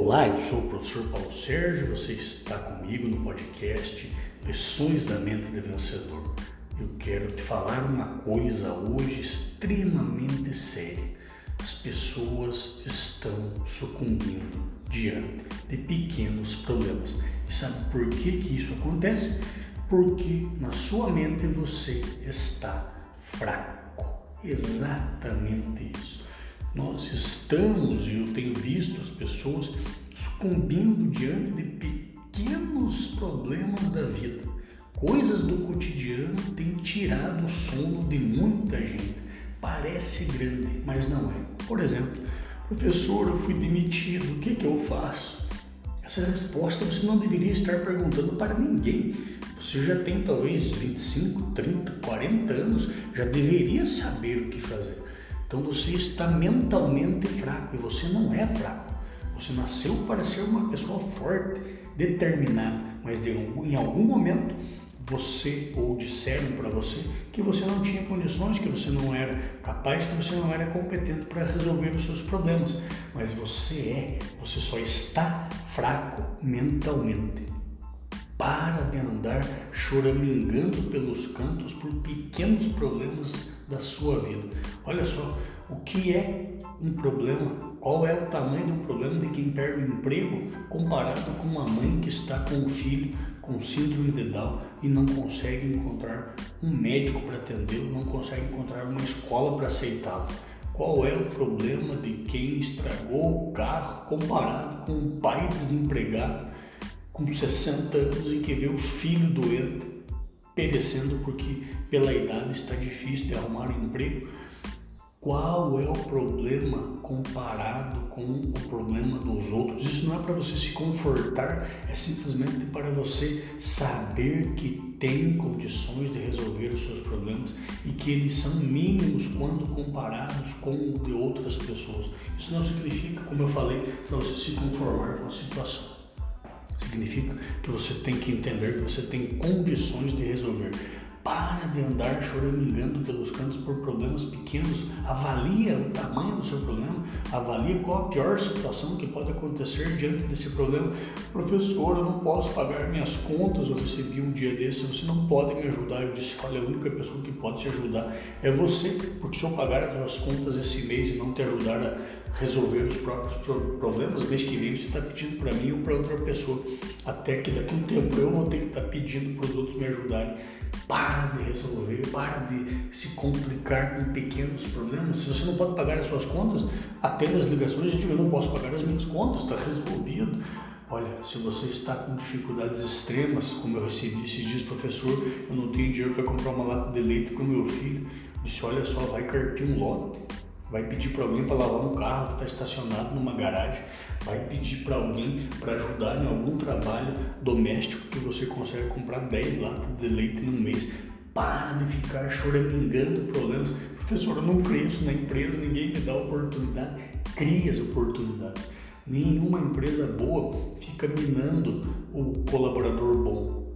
Olá, eu sou o professor Paulo Sérgio, você está comigo no podcast Lições da Mente de Vencedor. Eu quero te falar uma coisa hoje extremamente séria. As pessoas estão sucumbindo diante de pequenos problemas. E sabe por que, que isso acontece? Porque na sua mente você está fraco. Exatamente isso. Nós estamos, e eu tenho visto as pessoas sucumbindo diante de pequenos problemas da vida. Coisas do cotidiano têm tirado o sono de muita gente. Parece grande, mas não é. Por exemplo, professor, eu fui demitido, o que, que eu faço? Essa resposta você não deveria estar perguntando para ninguém. Você já tem talvez 25, 30, 40 anos, já deveria saber o que fazer. Então você está mentalmente fraco e você não é fraco. Você nasceu para ser uma pessoa forte, determinada, mas de, em algum momento você ou disseram para você que você não tinha condições, que você não era capaz, que você não era competente para resolver os seus problemas. Mas você é, você só está fraco mentalmente. Para de andar choramingando pelos cantos por pequenos problemas da sua vida. Olha só, o que é um problema? Qual é o tamanho do problema de quem perde o emprego comparado com uma mãe que está com um filho com síndrome de Down e não consegue encontrar um médico para atendê-lo, não consegue encontrar uma escola para aceitá-lo? Qual é o problema de quem estragou o carro comparado com um pai desempregado com 60 anos e que vê o filho doente perecendo porque pela idade está difícil de arrumar um emprego. Qual é o problema comparado com o problema dos outros? Isso não é para você se confortar, é simplesmente para você saber que tem condições de resolver os seus problemas e que eles são mínimos quando comparados com o de outras pessoas. Isso não significa, como eu falei, para você se conformar com a situação. Significa que você tem que entender que você tem condições de resolver. Para de andar choramingando pelos cantos por problemas pequenos. Avalia o tamanho do seu problema. Avalia qual a pior situação que pode acontecer diante desse problema. Professor, eu não posso pagar minhas contas. Eu recebi um dia desse. Você não pode me ajudar. Eu disse: olha, a única pessoa que pode te ajudar é você. Porque se eu pagar as suas contas esse mês e não te ajudar a resolver os próprios problemas, mês que vem você está pedindo para mim ou para outra pessoa. Até que daqui a um tempo eu vou ter que estar tá pedindo para os outros me ajudarem. Para de resolver, para de se complicar com pequenos problemas. Se você não pode pagar as suas contas, atenda as ligações e diga: eu não posso pagar as minhas contas, está resolvido. Olha, se você está com dificuldades extremas, como eu recebi esses dias, professor, eu não tenho dinheiro para comprar uma lata de leite para o meu filho. Eu disse: olha só, vai carpir um lote vai pedir para alguém para lavar um carro que está estacionado numa garagem, vai pedir para alguém para ajudar em algum trabalho doméstico que você consegue comprar 10 latas de leite no mês. Para de ficar choramingando problemas. Professor, eu não cresço na empresa, ninguém me dá oportunidade. Crie as oportunidades. Nenhuma empresa boa fica minando o colaborador bom.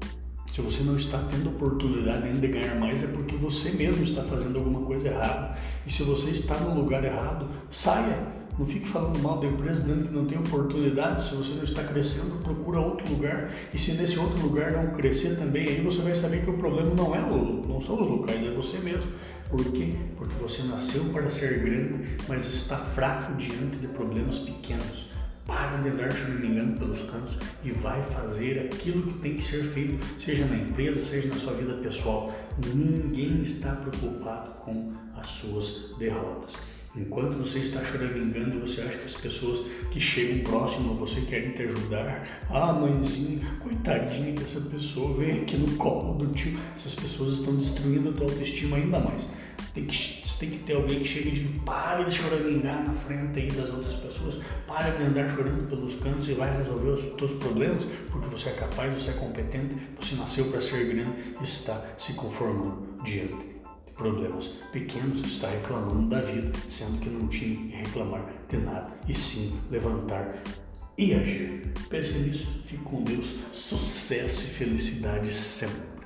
Se você não está tendo oportunidade ainda de ganhar mais, é porque você mesmo está fazendo alguma coisa errada. E se você está no lugar errado, saia. Não fique falando mal da empresa dizendo que não tem oportunidade. Se você não está crescendo, procura outro lugar. E se nesse outro lugar não crescer também, aí você vai saber que o problema não é o, não são os locais, é você mesmo. Por quê? Porque você nasceu para ser grande, mas está fraco diante de problemas pequenos. Para de andar choramingando pelos cantos e vai fazer aquilo que tem que ser feito, seja na empresa, seja na sua vida pessoal. Ninguém está preocupado com as suas derrotas. Enquanto você está choramingando, você acha que as pessoas que chegam próximo a você querem te ajudar. Ah, mãezinha, coitadinha dessa pessoa, vem aqui no colo do tio. Essas pessoas estão destruindo a tua autoestima ainda mais. Tem que, tem que ter alguém que chegue e diga, pare de choramingar na frente aí das outras pessoas, pare de andar chorando pelos cantos e vai resolver os teus problemas, porque você é capaz, você é competente, você nasceu para ser grande e está se conformando diante problemas pequenos, está reclamando da vida, sendo que não tinha que reclamar de nada, e sim levantar e agir. Pense nisso, fique com Deus, sucesso e felicidade sempre.